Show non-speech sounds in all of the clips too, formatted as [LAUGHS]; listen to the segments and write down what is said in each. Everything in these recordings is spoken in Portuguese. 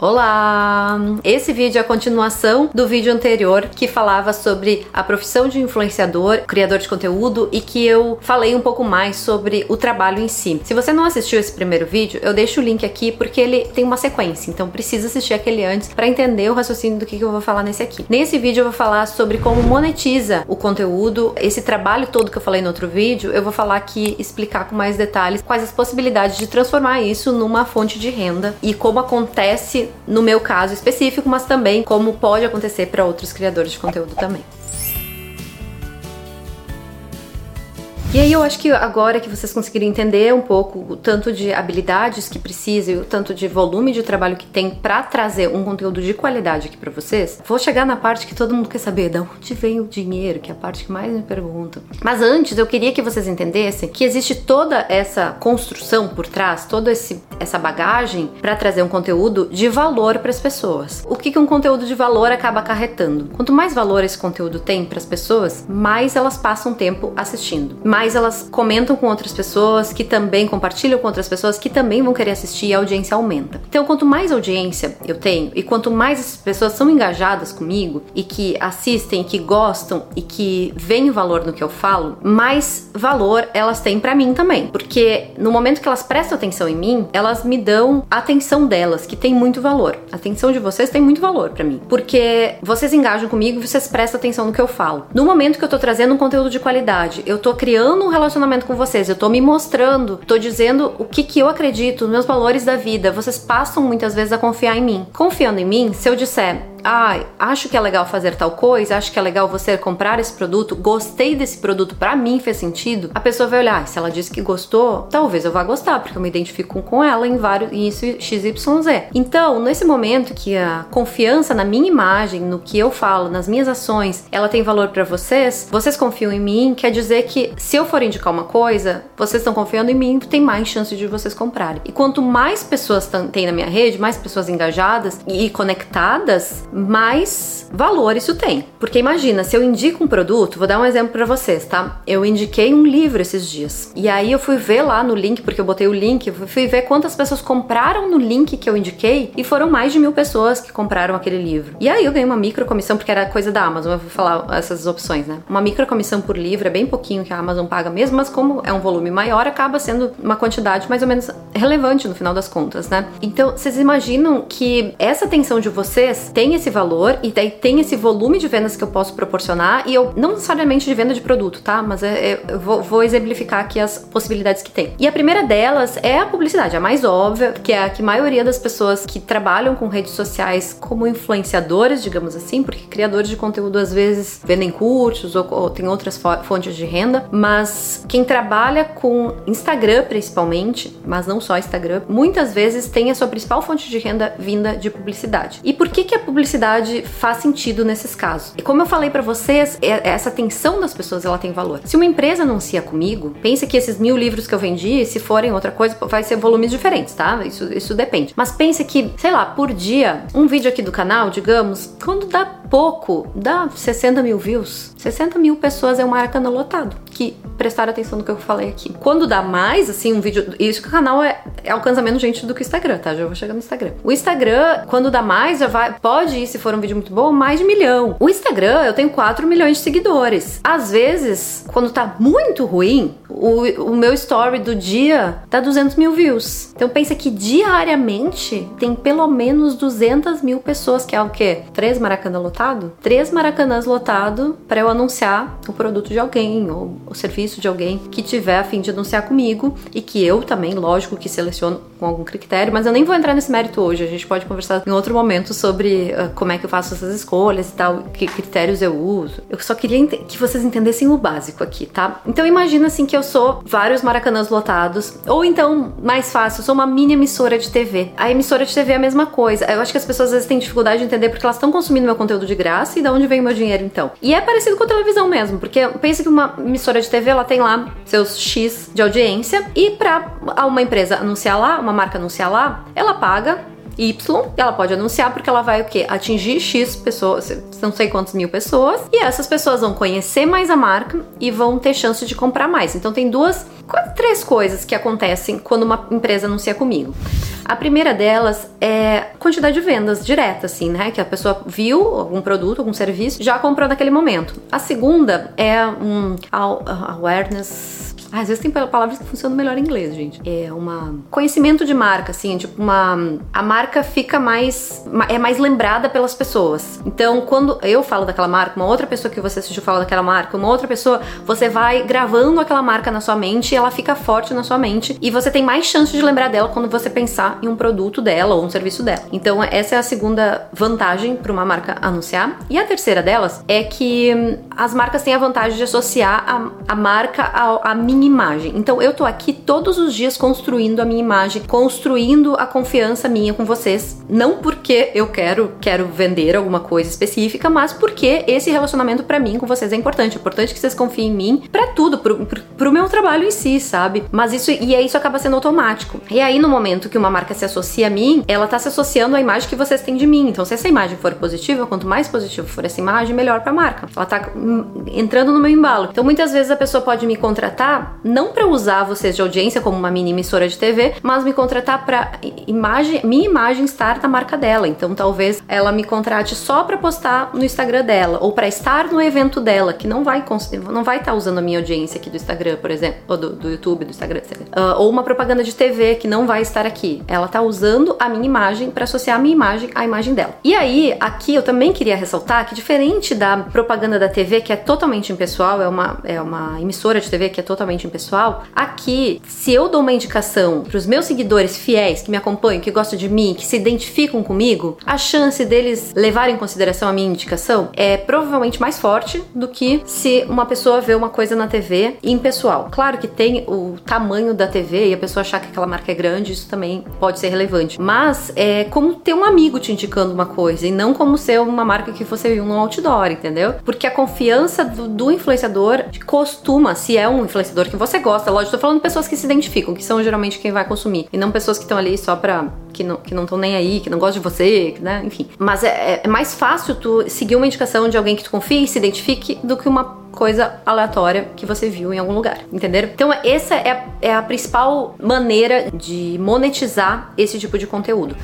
Olá! Esse vídeo é a continuação do vídeo anterior que falava sobre a profissão de influenciador, criador de conteúdo e que eu falei um pouco mais sobre o trabalho em si. Se você não assistiu esse primeiro vídeo, eu deixo o link aqui porque ele tem uma sequência, então precisa assistir aquele antes para entender o raciocínio do que eu vou falar nesse aqui. Nesse vídeo eu vou falar sobre como monetiza o conteúdo, esse trabalho todo que eu falei no outro vídeo, eu vou falar aqui, explicar com mais detalhes quais as possibilidades de transformar isso numa fonte de renda e como acontece no meu caso específico, mas também como pode acontecer para outros criadores de conteúdo também. E aí eu acho que agora que vocês conseguiram entender um pouco o tanto de habilidades que precisa e o tanto de volume de trabalho que tem para trazer um conteúdo de qualidade aqui para vocês, vou chegar na parte que todo mundo quer saber, de onde vem o dinheiro, que é a parte que mais me perguntam. Mas antes eu queria que vocês entendessem que existe toda essa construção por trás, toda esse, essa bagagem para trazer um conteúdo de valor para as pessoas. O que, que um conteúdo de valor acaba acarretando? Quanto mais valor esse conteúdo tem para as pessoas, mais elas passam tempo assistindo. Mais mais elas comentam com outras pessoas, que também compartilham com outras pessoas, que também vão querer assistir e a audiência aumenta. Então, quanto mais audiência eu tenho e quanto mais as pessoas são engajadas comigo e que assistem, que gostam e que veem o valor no que eu falo, mais valor elas têm para mim também. Porque no momento que elas prestam atenção em mim, elas me dão a atenção delas, que tem muito valor. A atenção de vocês tem muito valor para mim. Porque vocês engajam comigo e vocês prestam atenção no que eu falo. No momento que eu tô trazendo um conteúdo de qualidade, eu tô criando criando um relacionamento com vocês, eu tô me mostrando, tô dizendo o que, que eu acredito, meus valores da vida. Vocês passam muitas vezes a confiar em mim. Confiando em mim, se eu disser, ah, acho que é legal fazer tal coisa, acho que é legal você comprar esse produto, gostei desse produto, para mim fez sentido, a pessoa vai olhar, se ela disse que gostou, talvez eu vá gostar, porque eu me identifico com ela em vários em isso XYZ. Então, nesse momento que a confiança na minha imagem, no que eu falo, nas minhas ações, ela tem valor para vocês, vocês confiam em mim, quer dizer que se eu for indicar uma coisa, vocês estão confiando em mim, tem mais chance de vocês comprarem. E quanto mais pessoas tem na minha rede, mais pessoas engajadas e conectadas, mais valor isso tem. Porque imagina, se eu indico um produto, vou dar um exemplo para vocês, tá? Eu indiquei um livro esses dias. E aí eu fui ver lá no link, porque eu botei o link, fui ver quantas pessoas compraram no link que eu indiquei e foram mais de mil pessoas que compraram aquele livro. E aí eu ganhei uma micro comissão, porque era coisa da Amazon, eu vou falar essas opções, né? Uma micro comissão por livro é bem pouquinho que a Amazon paga mesmo, mas como é um volume maior, acaba sendo uma quantidade mais ou menos relevante no final das contas, né? Então, vocês imaginam que essa atenção de vocês tem esse valor e daí tem esse volume de vendas que eu posso proporcionar e eu não necessariamente de venda de produto, tá? Mas é, é, eu vou, vou, exemplificar aqui as possibilidades que tem. E a primeira delas é a publicidade, a mais óbvia, que é a que a maioria das pessoas que trabalham com redes sociais como influenciadores, digamos assim, porque criadores de conteúdo às vezes vendem cursos ou, ou tem outras fontes de renda, mas quem trabalha com Instagram principalmente, mas não só Instagram, muitas vezes tem a sua principal fonte de renda vinda de publicidade. E por que que a publicidade publicidade faz sentido nesses casos. E como eu falei para vocês, é, essa atenção das pessoas ela tem valor. Se uma empresa anuncia comigo, pensa que esses mil livros que eu vendi, se forem outra coisa, vai ser volumes diferentes, tá? Isso, isso depende. Mas pense que, sei lá, por dia, um vídeo aqui do canal, digamos, quando dá pouco, dá 60 mil views. 60 mil pessoas é um Maracanã lotado que prestaram atenção no que eu falei aqui. Quando dá mais, assim, um vídeo. Isso que o canal é, é alcança menos gente do que o Instagram, tá? Já vou chegar no Instagram. O Instagram, quando dá mais, já vai. Pode ir, se for um vídeo muito bom, mais de milhão. O Instagram, eu tenho 4 milhões de seguidores. Às vezes, quando tá muito ruim, o, o meu story do dia dá 200 mil views. Então pensa que diariamente tem pelo menos 200 mil pessoas, que é o quê? Três Maracanã lotado? Três Maracanãs lotado para eu anunciar o produto de alguém ou o serviço de alguém que tiver a fim de anunciar comigo e que eu também, lógico, que seleciono com algum critério, mas eu nem vou entrar nesse mérito hoje. A gente pode conversar em outro momento sobre uh, como é que eu faço essas escolhas e tal, que critérios eu uso. Eu só queria que vocês entendessem o básico aqui, tá? Então imagina assim que eu sou vários maracanãs lotados, ou então, mais fácil, eu sou uma mini emissora de TV. A emissora de TV é a mesma coisa. Eu acho que as pessoas às vezes têm dificuldade de entender porque elas estão consumindo meu conteúdo de graça e de onde vem o meu dinheiro então. E é parecido com a televisão mesmo, porque pensa que uma emissora de TV ela tem lá seus X de audiência e para uma empresa anunciar lá, uma marca anunciar lá, ela paga Y, ela pode anunciar porque ela vai o quê? Atingir X pessoas, não sei quantas mil pessoas, e essas pessoas vão conhecer mais a marca e vão ter chance de comprar mais. Então tem duas, três coisas que acontecem quando uma empresa anuncia comigo. A primeira delas é quantidade de vendas direta, assim, né? Que a pessoa viu algum produto, algum serviço, já comprou naquele momento. A segunda é um awareness ah, às vezes tem palavras que funcionam melhor em inglês, gente. É uma conhecimento de marca, assim, tipo uma a marca fica mais é mais lembrada pelas pessoas. Então, quando eu falo daquela marca, uma outra pessoa que você assistiu fala daquela marca, uma outra pessoa, você vai gravando aquela marca na sua mente e ela fica forte na sua mente e você tem mais chance de lembrar dela quando você pensar em um produto dela ou um serviço dela. Então, essa é a segunda vantagem para uma marca anunciar. E a terceira delas é que hum, as marcas têm a vantagem de associar a, a marca à minha minha imagem. Então eu tô aqui todos os dias construindo a minha imagem, construindo a confiança minha com vocês, não porque eu quero quero vender alguma coisa específica, mas porque esse relacionamento para mim com vocês é importante. É importante que vocês confiem em mim para tudo, pro, pro, pro meu trabalho em si, sabe? Mas isso e aí isso acaba sendo automático. E aí no momento que uma marca se associa a mim, ela tá se associando à imagem que vocês têm de mim. Então se essa imagem for positiva, quanto mais positiva for essa imagem, melhor para a marca. Ela tá hum, entrando no meu embalo. Então muitas vezes a pessoa pode me contratar não para usar vocês de audiência como uma mini emissora de TV, mas me contratar para imagem, minha imagem estar na marca dela. Então talvez ela me contrate só para postar no Instagram dela ou para estar no evento dela, que não vai não vai estar tá usando a minha audiência aqui do Instagram, por exemplo, ou do, do YouTube, do Instagram, etc. Uh, ou uma propaganda de TV que não vai estar aqui. Ela tá usando a minha imagem para associar a minha imagem à imagem dela. E aí, aqui eu também queria ressaltar que diferente da propaganda da TV, que é totalmente impessoal, é uma, é uma emissora de TV que é totalmente pessoal, aqui, se eu dou uma indicação para os meus seguidores fiéis que me acompanham, que gostam de mim, que se identificam comigo, a chance deles levarem em consideração a minha indicação é provavelmente mais forte do que se uma pessoa vê uma coisa na TV impessoal. Claro que tem o tamanho da TV e a pessoa achar que aquela marca é grande, isso também pode ser relevante. Mas é como ter um amigo te indicando uma coisa e não como ser uma marca que você viu no outdoor, entendeu? Porque a confiança do, do influenciador costuma, se é um influenciador que você gosta. Lógico, tô falando pessoas que se identificam, que são geralmente quem vai consumir. E não pessoas que estão ali só pra. que não estão que não nem aí, que não gostam de você, né? Enfim. Mas é, é mais fácil tu seguir uma indicação de alguém que tu confie e se identifique do que uma coisa aleatória que você viu em algum lugar, entenderam? Então essa é, é a principal maneira de monetizar esse tipo de conteúdo.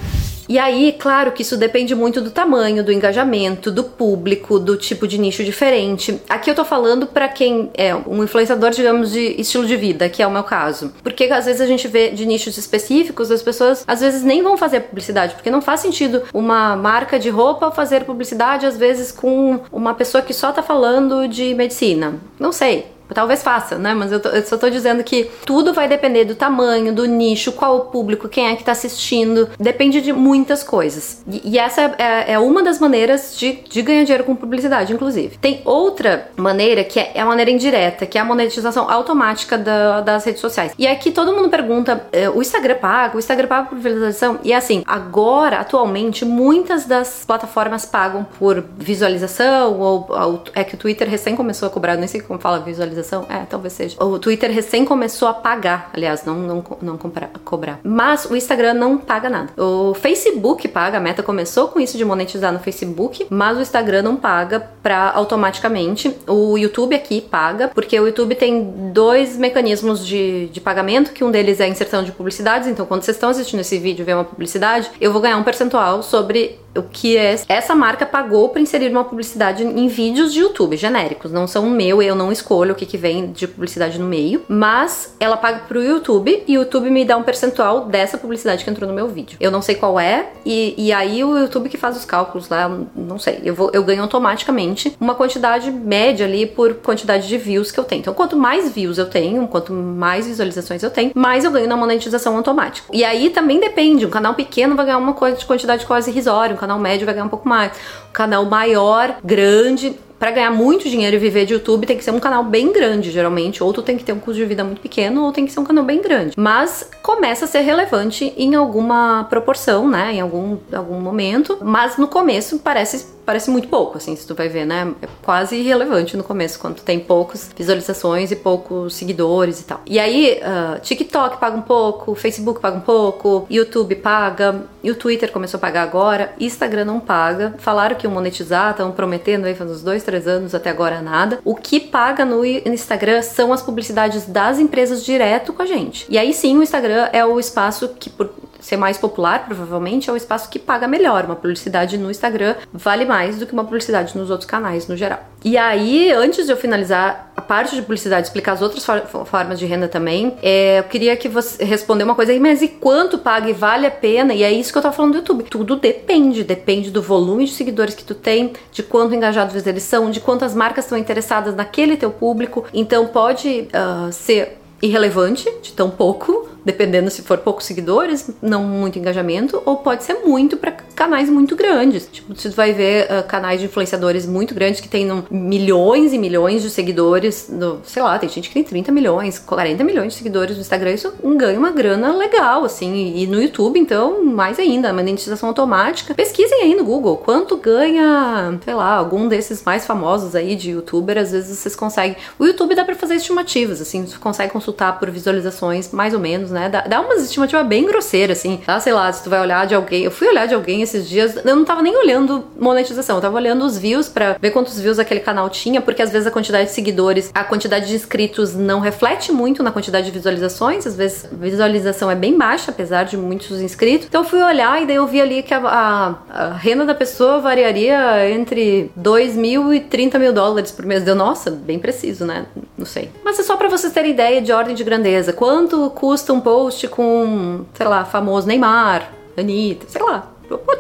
E aí, claro que isso depende muito do tamanho, do engajamento, do público, do tipo de nicho diferente. Aqui eu tô falando para quem é um influenciador, digamos, de estilo de vida, que é o meu caso. Porque às vezes a gente vê de nichos específicos, as pessoas às vezes nem vão fazer publicidade, porque não faz sentido uma marca de roupa fazer publicidade às vezes com uma pessoa que só tá falando de medicina. Não sei. Talvez faça, né? Mas eu, tô, eu, só tô dizendo que tudo vai depender do tamanho, do nicho, qual o público, quem é que tá assistindo. Depende de muitas coisas. E, e essa é, é, uma das maneiras de, de, ganhar dinheiro com publicidade, inclusive. Tem outra maneira que é, é a maneira indireta, que é a monetização automática da, das redes sociais. E aqui todo mundo pergunta: é, o Instagram paga? O Instagram paga por visualização? E assim, agora, atualmente, muitas das plataformas pagam por visualização, ou, ou é que o Twitter recém começou a cobrar, nem sei como fala visualização É, talvez seja. O Twitter recém começou a pagar, aliás, não, não, não comprar, cobrar. Mas o Instagram não paga nada. O Facebook paga, a meta começou com isso de monetizar no Facebook, mas o Instagram não paga pra automaticamente. O YouTube aqui paga, porque o YouTube tem dois mecanismos de, de pagamento, que um deles é a inserção de publicidades, então quando vocês estão assistindo esse vídeo e vê uma publicidade, eu vou ganhar um percentual sobre o que é essa marca pagou para inserir uma publicidade em vídeos de YouTube genéricos, não são meu, eu não escolho o que, que vem de publicidade no meio, mas ela paga pro YouTube e o YouTube me dá um percentual dessa publicidade que entrou no meu vídeo. Eu não sei qual é, e, e aí o YouTube que faz os cálculos lá, não sei, eu, vou, eu ganho automaticamente uma quantidade média ali por quantidade de views que eu tenho. Então, quanto mais views eu tenho, quanto mais visualizações eu tenho, mais eu ganho na monetização automática. E aí também depende, um canal pequeno vai ganhar uma quantidade quase irrisória, um canal médio vai ganhar um pouco mais. Um canal maior, grande, para ganhar muito dinheiro e viver de YouTube tem que ser um canal bem grande, geralmente, ou tu tem que ter um custo de vida muito pequeno, ou tem que ser um canal bem grande. Mas começa a ser relevante em alguma proporção, né? Em algum, algum momento. Mas no começo parece parece muito pouco, assim, se tu vai ver, né? É quase irrelevante no começo, quando tu tem poucas visualizações e poucos seguidores e tal. E aí, uh, TikTok paga um pouco, Facebook paga um pouco, YouTube paga, e o Twitter começou a pagar agora, Instagram não paga. Falaram que iam monetizar, estão prometendo aí faz uns dois, três anos, até agora nada. O que paga no Instagram são as publicidades das empresas direto com a gente. E aí sim, o Instagram é o espaço que, por ser mais popular, provavelmente, é o espaço que paga melhor. Uma publicidade no Instagram vale mais do que uma publicidade nos outros canais no geral. E aí, antes de eu finalizar a parte de publicidade, explicar as outras for formas de renda também, é, eu queria que você responder uma coisa aí, mas e quanto paga e vale a pena? E é isso que eu tava falando do YouTube. Tudo depende, depende do volume de seguidores que tu tem, de quanto engajados eles são, de quantas marcas estão interessadas naquele teu público. Então pode uh, ser irrelevante, de tão pouco, dependendo se for poucos seguidores, não muito engajamento, ou pode ser muito para canais muito grandes. Tipo, você vai ver uh, canais de influenciadores muito grandes que tem milhões e milhões de seguidores, no, sei lá, tem gente que tem 30 milhões, 40 milhões de seguidores no Instagram, isso ganha uma grana legal, assim, e no YouTube, então, mais ainda, monetização automática. Pesquisem aí no Google quanto ganha, sei lá, algum desses mais famosos aí de youtuber, às vezes vocês conseguem. O YouTube dá para fazer estimativas, assim, você consegue consultar por visualizações, mais ou menos, né? Dá, dá umas estimativas bem grosseiras, assim, tá? Sei lá, se tu vai olhar de alguém. Eu fui olhar de alguém esses dias, eu não tava nem olhando monetização, eu tava olhando os views para ver quantos views aquele canal tinha, porque às vezes a quantidade de seguidores, a quantidade de inscritos não reflete muito na quantidade de visualizações, às vezes a visualização é bem baixa, apesar de muitos inscritos. Então eu fui olhar e daí eu vi ali que a, a, a renda da pessoa variaria entre 2 mil e 30 mil dólares por mês. Deu, nossa, bem preciso, né? Não sei. Mas é só para vocês terem ideia de ordem de grandeza. Quanto custa um post com, sei lá, famoso Neymar, Anitta, sei lá,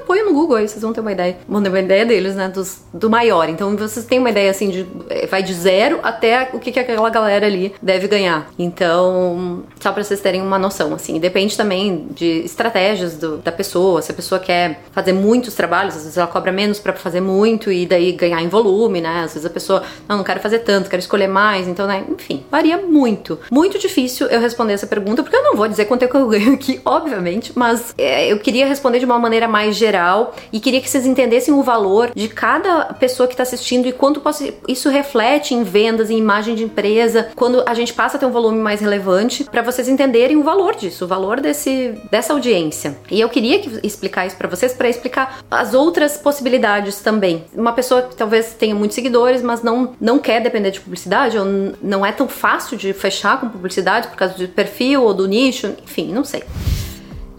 Põe no Google aí, vocês vão ter uma ideia. Vão ter uma ideia deles, né? Dos, do maior. Então vocês têm uma ideia assim de. É, vai de zero até o que, que aquela galera ali deve ganhar. Então, só pra vocês terem uma noção, assim. Depende também de estratégias do, da pessoa. Se a pessoa quer fazer muitos trabalhos, às vezes ela cobra menos para fazer muito e daí ganhar em volume, né? Às vezes a pessoa, não, não quero fazer tanto, quero escolher mais. Então, né? Enfim, varia muito. Muito difícil eu responder essa pergunta, porque eu não vou dizer quanto é que eu ganho aqui, [LAUGHS] obviamente, mas é, eu queria responder de uma maneira mais geral e queria que vocês entendessem o valor de cada pessoa que está assistindo e quanto isso reflete em vendas, em imagem de empresa, quando a gente passa a ter um volume mais relevante, para vocês entenderem o valor disso, o valor desse, dessa audiência. E eu queria que, explicar isso para vocês, para explicar as outras possibilidades também. Uma pessoa que talvez tenha muitos seguidores, mas não, não quer depender de publicidade, ou não é tão fácil de fechar com publicidade por causa do perfil ou do nicho, enfim, não sei.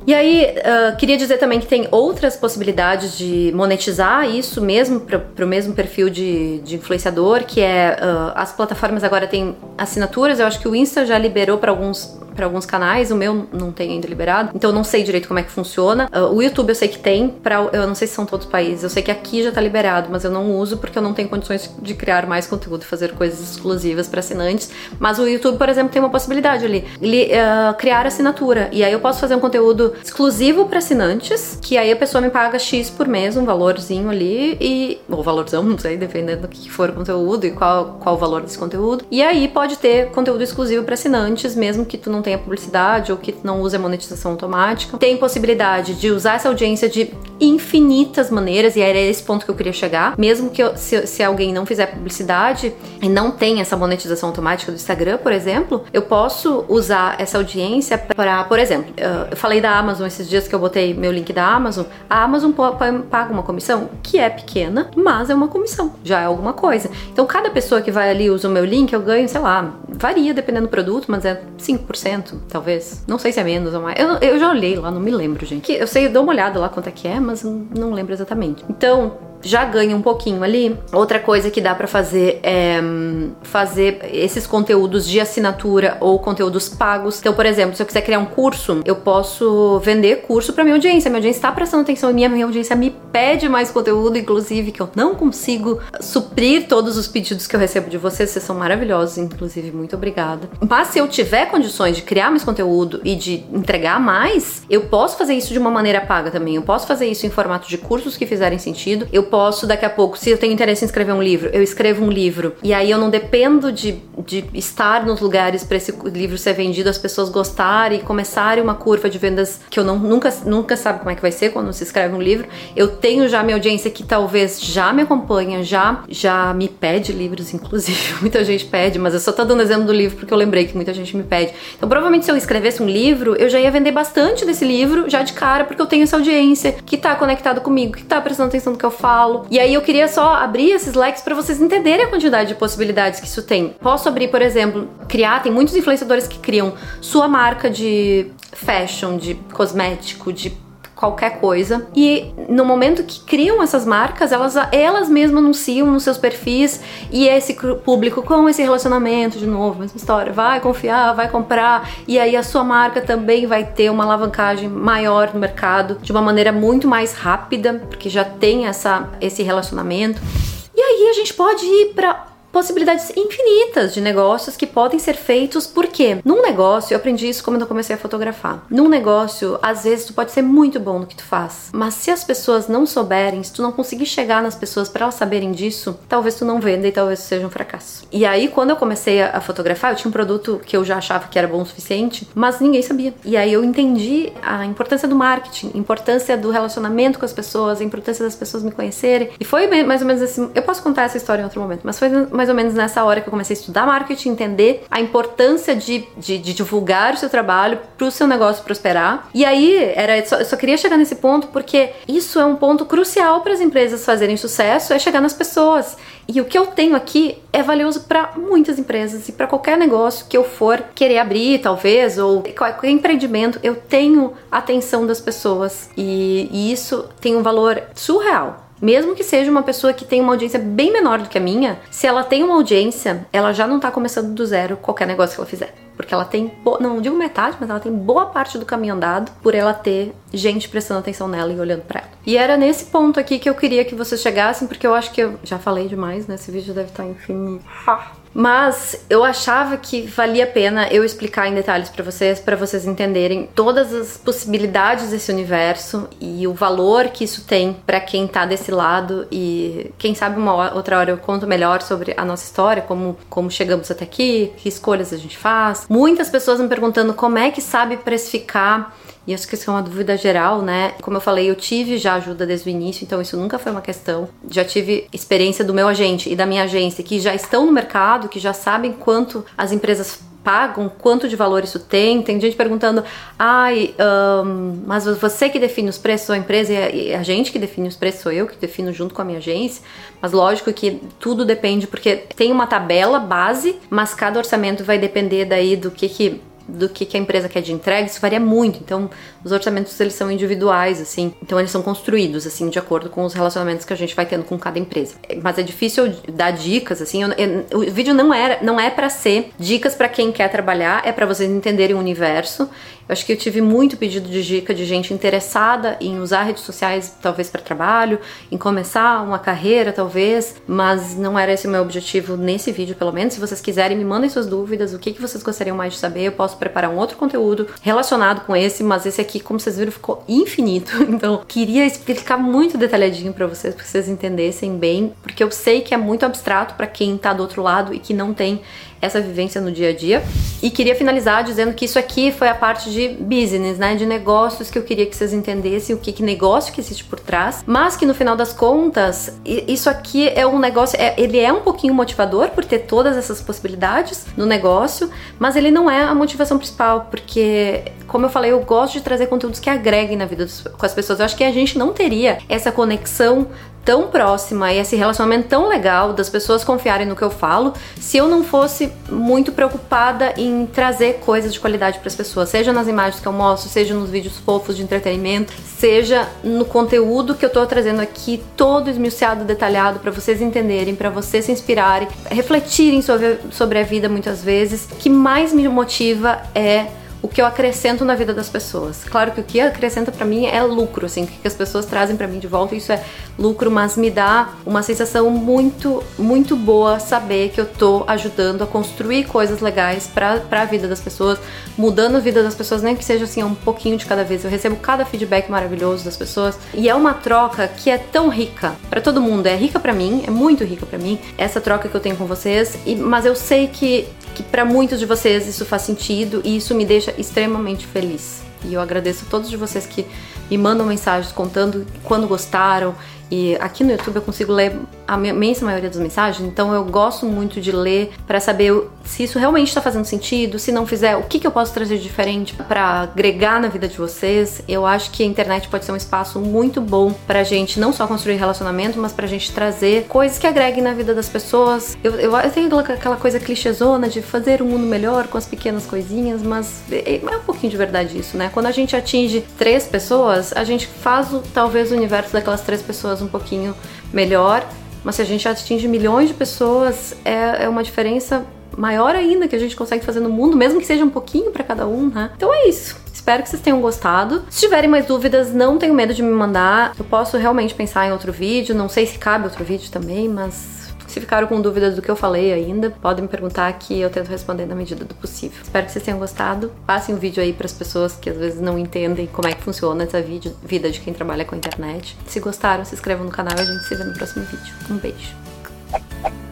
E aí, uh, queria dizer também que tem outras possibilidades de monetizar isso mesmo para o mesmo perfil de, de, influenciador, que é uh, as plataformas agora têm assinaturas. Eu acho que o Insta já liberou para alguns para alguns canais, o meu não tem ainda liberado, então eu não sei direito como é que funciona. Uh, o YouTube eu sei que tem, para eu não sei se são todos os países, eu sei que aqui já tá liberado, mas eu não uso porque eu não tenho condições de criar mais conteúdo, fazer coisas exclusivas para assinantes. Mas o YouTube, por exemplo, tem uma possibilidade ali, ele uh, criar assinatura e aí eu posso fazer um conteúdo exclusivo para assinantes, que aí a pessoa me paga X por mês, um valorzinho ali e ou valorzão, [LAUGHS] não sei, dependendo do que for o conteúdo e qual qual o valor desse conteúdo. E aí pode ter conteúdo exclusivo para assinantes, mesmo que tu não tenha publicidade ou que não use a monetização automática. Tem possibilidade de usar essa audiência de infinitas maneiras, e era esse ponto que eu queria chegar. Mesmo que eu, se, se alguém não fizer publicidade e não tem essa monetização automática do Instagram, por exemplo, eu posso usar essa audiência para, por exemplo, eu falei da Amazon esses dias que eu botei meu link da Amazon. A Amazon paga uma comissão que é pequena, mas é uma comissão, já é alguma coisa. Então, cada pessoa que vai ali usa o meu link, eu ganho, sei lá, varia dependendo do produto, mas é 5%, talvez. Não sei se é menos ou mais. Eu, eu já olhei lá, não me lembro, gente. Eu sei, eu dou uma olhada lá quanto é que é, mas não lembro exatamente. Então, já ganha um pouquinho ali. Outra coisa que dá para fazer é hum, fazer esses conteúdos de assinatura ou conteúdos pagos. Então, por exemplo, se eu quiser criar um curso, eu posso vender curso para minha audiência. Minha audiência está prestando atenção em mim, a minha audiência me pede mais conteúdo, inclusive, que eu não consigo suprir todos os pedidos que eu recebo de vocês. Vocês são maravilhosos, inclusive, muito obrigada. Mas se eu tiver condições de criar mais conteúdo e de entregar mais, eu posso fazer isso de uma maneira paga também. Eu posso fazer isso em formato de cursos que fizerem sentido. Eu posso, daqui a pouco, se eu tenho interesse em escrever um livro, eu escrevo um livro. E aí eu não dependo de, de estar nos lugares para esse livro ser vendido, as pessoas gostarem e começarem uma curva de vendas que eu não, nunca, nunca sabe como é que vai ser quando se escreve um livro. Eu tenho já minha audiência que talvez já me acompanha, já, já me pede livros, inclusive. [LAUGHS] Muita gente pede, mas eu só tô dando exemplo do livro porque eu lembrei que muita gente me pede. Então, provavelmente, se eu escrevesse um livro, eu já ia vender bastante desse livro já de cara, porque eu tenho essa audiência que tá conectado comigo, que tá prestando atenção no que eu falo. E aí eu queria só abrir esses leques para vocês entenderem a quantidade de possibilidades que isso tem. Posso abrir, por exemplo, criar, tem muitos influenciadores que criam sua marca de fashion, de cosmético, de qualquer coisa. E no momento que criam essas marcas, elas, elas mesmas anunciam nos seus perfis e esse público com esse relacionamento, de novo, mesma história, vai confiar, vai comprar, e aí a sua marca também vai ter uma alavancagem maior no mercado de uma maneira muito mais rápida, porque já tem essa, esse relacionamento. E aí a gente pode ir para possibilidades infinitas de negócios que podem ser feitos, porque num negócio, eu aprendi isso quando eu comecei a fotografar. Num negócio, às vezes tu pode ser muito bom no que tu faz, mas se as pessoas não souberem, se tu não conseguir chegar nas pessoas para elas saberem disso, talvez tu não venda e talvez seja um fracasso. E aí, quando eu comecei a fotografar, eu tinha um produto que eu já achava que era bom o suficiente, mas ninguém sabia. E aí eu entendi a importância do marketing, importância do relacionamento com as pessoas, a importância das pessoas me conhecerem. E foi mais ou menos assim. Eu posso contar essa história em outro momento, mas foi mais mais ou menos nessa hora que eu comecei a estudar marketing, entender a importância de, de, de divulgar o seu trabalho para o seu negócio prosperar. E aí, era, eu só, eu só queria chegar nesse ponto porque isso é um ponto crucial para as empresas fazerem sucesso, é chegar nas pessoas. E o que eu tenho aqui é valioso para muitas empresas e para qualquer negócio que eu for querer abrir, talvez, ou qualquer empreendimento, eu tenho a atenção das pessoas. E, e isso tem um valor surreal. Mesmo que seja uma pessoa que tem uma audiência bem menor do que a minha, se ela tem uma audiência, ela já não tá começando do zero qualquer negócio que ela fizer. Porque ela tem, não digo metade, mas ela tem boa parte do caminho andado por ela ter gente prestando atenção nela e olhando para ela. E era nesse ponto aqui que eu queria que vocês chegassem, porque eu acho que eu já falei demais, né? Esse vídeo deve estar infinito. Mas eu achava que valia a pena eu explicar em detalhes para vocês, para vocês entenderem todas as possibilidades desse universo e o valor que isso tem para quem tá desse lado e quem sabe uma outra hora eu conto melhor sobre a nossa história, como como chegamos até aqui, que escolhas a gente faz. Muitas pessoas me perguntando como é que sabe precificar e acho que isso é uma dúvida geral, né? Como eu falei, eu tive já ajuda desde o início, então isso nunca foi uma questão. Já tive experiência do meu agente e da minha agência que já estão no mercado, que já sabem quanto as empresas pagam, quanto de valor isso tem. Tem gente perguntando, ai, um, mas você que define os preços a empresa e a gente que define os preços, sou eu que defino junto com a minha agência. Mas lógico que tudo depende, porque tem uma tabela base, mas cada orçamento vai depender daí do que que do que, que a empresa quer de entrega, isso varia muito. Então, os orçamentos eles são individuais, assim. Então, eles são construídos, assim, de acordo com os relacionamentos que a gente vai tendo com cada empresa. Mas é difícil dar dicas, assim. Eu, eu, o vídeo não, era, não é para ser dicas para quem quer trabalhar, é para vocês entenderem o universo eu acho que eu tive muito pedido de dica de gente interessada em usar redes sociais, talvez para trabalho, em começar uma carreira, talvez, mas não era esse o meu objetivo nesse vídeo, pelo menos. Se vocês quiserem, me mandem suas dúvidas, o que, que vocês gostariam mais de saber. Eu posso preparar um outro conteúdo relacionado com esse, mas esse aqui, como vocês viram, ficou infinito. [LAUGHS] Então, queria explicar muito detalhadinho para vocês, para vocês entendessem bem, porque eu sei que é muito abstrato para quem tá do outro lado e que não tem essa vivência no dia a dia. E queria finalizar dizendo que isso aqui foi a parte de business, né, de negócios que eu queria que vocês entendessem o que, que negócio que existe por trás, mas que no final das contas, isso aqui é um negócio, é, ele é um pouquinho motivador por ter todas essas possibilidades no negócio, mas ele não é a motivação principal, porque como eu falei, eu gosto de trazer conteúdos que agreguem na vida dos, com as pessoas. Eu acho que a gente não teria essa conexão tão próxima e esse relacionamento tão legal das pessoas confiarem no que eu falo, se eu não fosse muito preocupada em trazer coisas de qualidade para as pessoas, seja nas imagens que eu mostro, seja nos vídeos fofos de entretenimento, seja no conteúdo que eu tô trazendo aqui, todo esmiuçado, detalhado para vocês entenderem, para vocês se inspirarem, refletirem sobre, sobre a vida muitas vezes. O que mais me motiva é o que eu acrescento na vida das pessoas. Claro que o que acrescenta para mim é lucro, assim, o que as pessoas trazem para mim de volta, isso é lucro, mas me dá uma sensação muito, muito boa saber que eu tô ajudando a construir coisas legais para a vida das pessoas, mudando a vida das pessoas, nem que seja assim um pouquinho de cada vez. Eu recebo cada feedback maravilhoso das pessoas e é uma troca que é tão rica para todo mundo. É rica para mim, é muito rica para mim essa troca que eu tenho com vocês. E, mas eu sei que que para muitos de vocês isso faz sentido e isso me deixa extremamente feliz. E eu agradeço a todos de vocês que me mandam mensagens contando quando gostaram E aqui no YouTube eu consigo ler a imensa maioria das mensagens, então eu gosto muito de ler para saber se isso realmente está fazendo sentido, se não fizer, o que, que eu posso trazer de diferente para agregar na vida de vocês. Eu acho que a internet pode ser um espaço muito bom pra gente não só construir relacionamento, mas pra gente trazer coisas que agreguem na vida das pessoas. Eu, eu, eu tenho aquela coisa clichêzona de fazer um mundo melhor com as pequenas coisinhas, mas é, é um pouquinho de verdade isso, né? Quando a gente atinge três pessoas, a gente faz o, talvez o universo daquelas três pessoas um pouquinho melhor. Mas se a gente atinge milhões de pessoas, é, é uma diferença maior ainda que a gente consegue fazer no mundo, mesmo que seja um pouquinho para cada um, né? Então é isso. Espero que vocês tenham gostado. Se tiverem mais dúvidas, não tenham medo de me mandar. Eu posso realmente pensar em outro vídeo. Não sei se cabe outro vídeo também, mas se ficaram com dúvidas do que eu falei ainda, podem me perguntar que eu tento responder na medida do possível. Espero que vocês tenham gostado. Passem o vídeo aí para as pessoas que às vezes não entendem como é que funciona essa vida de quem trabalha com a internet. Se gostaram, se inscrevam no canal e a gente se vê no próximo vídeo. Um beijo.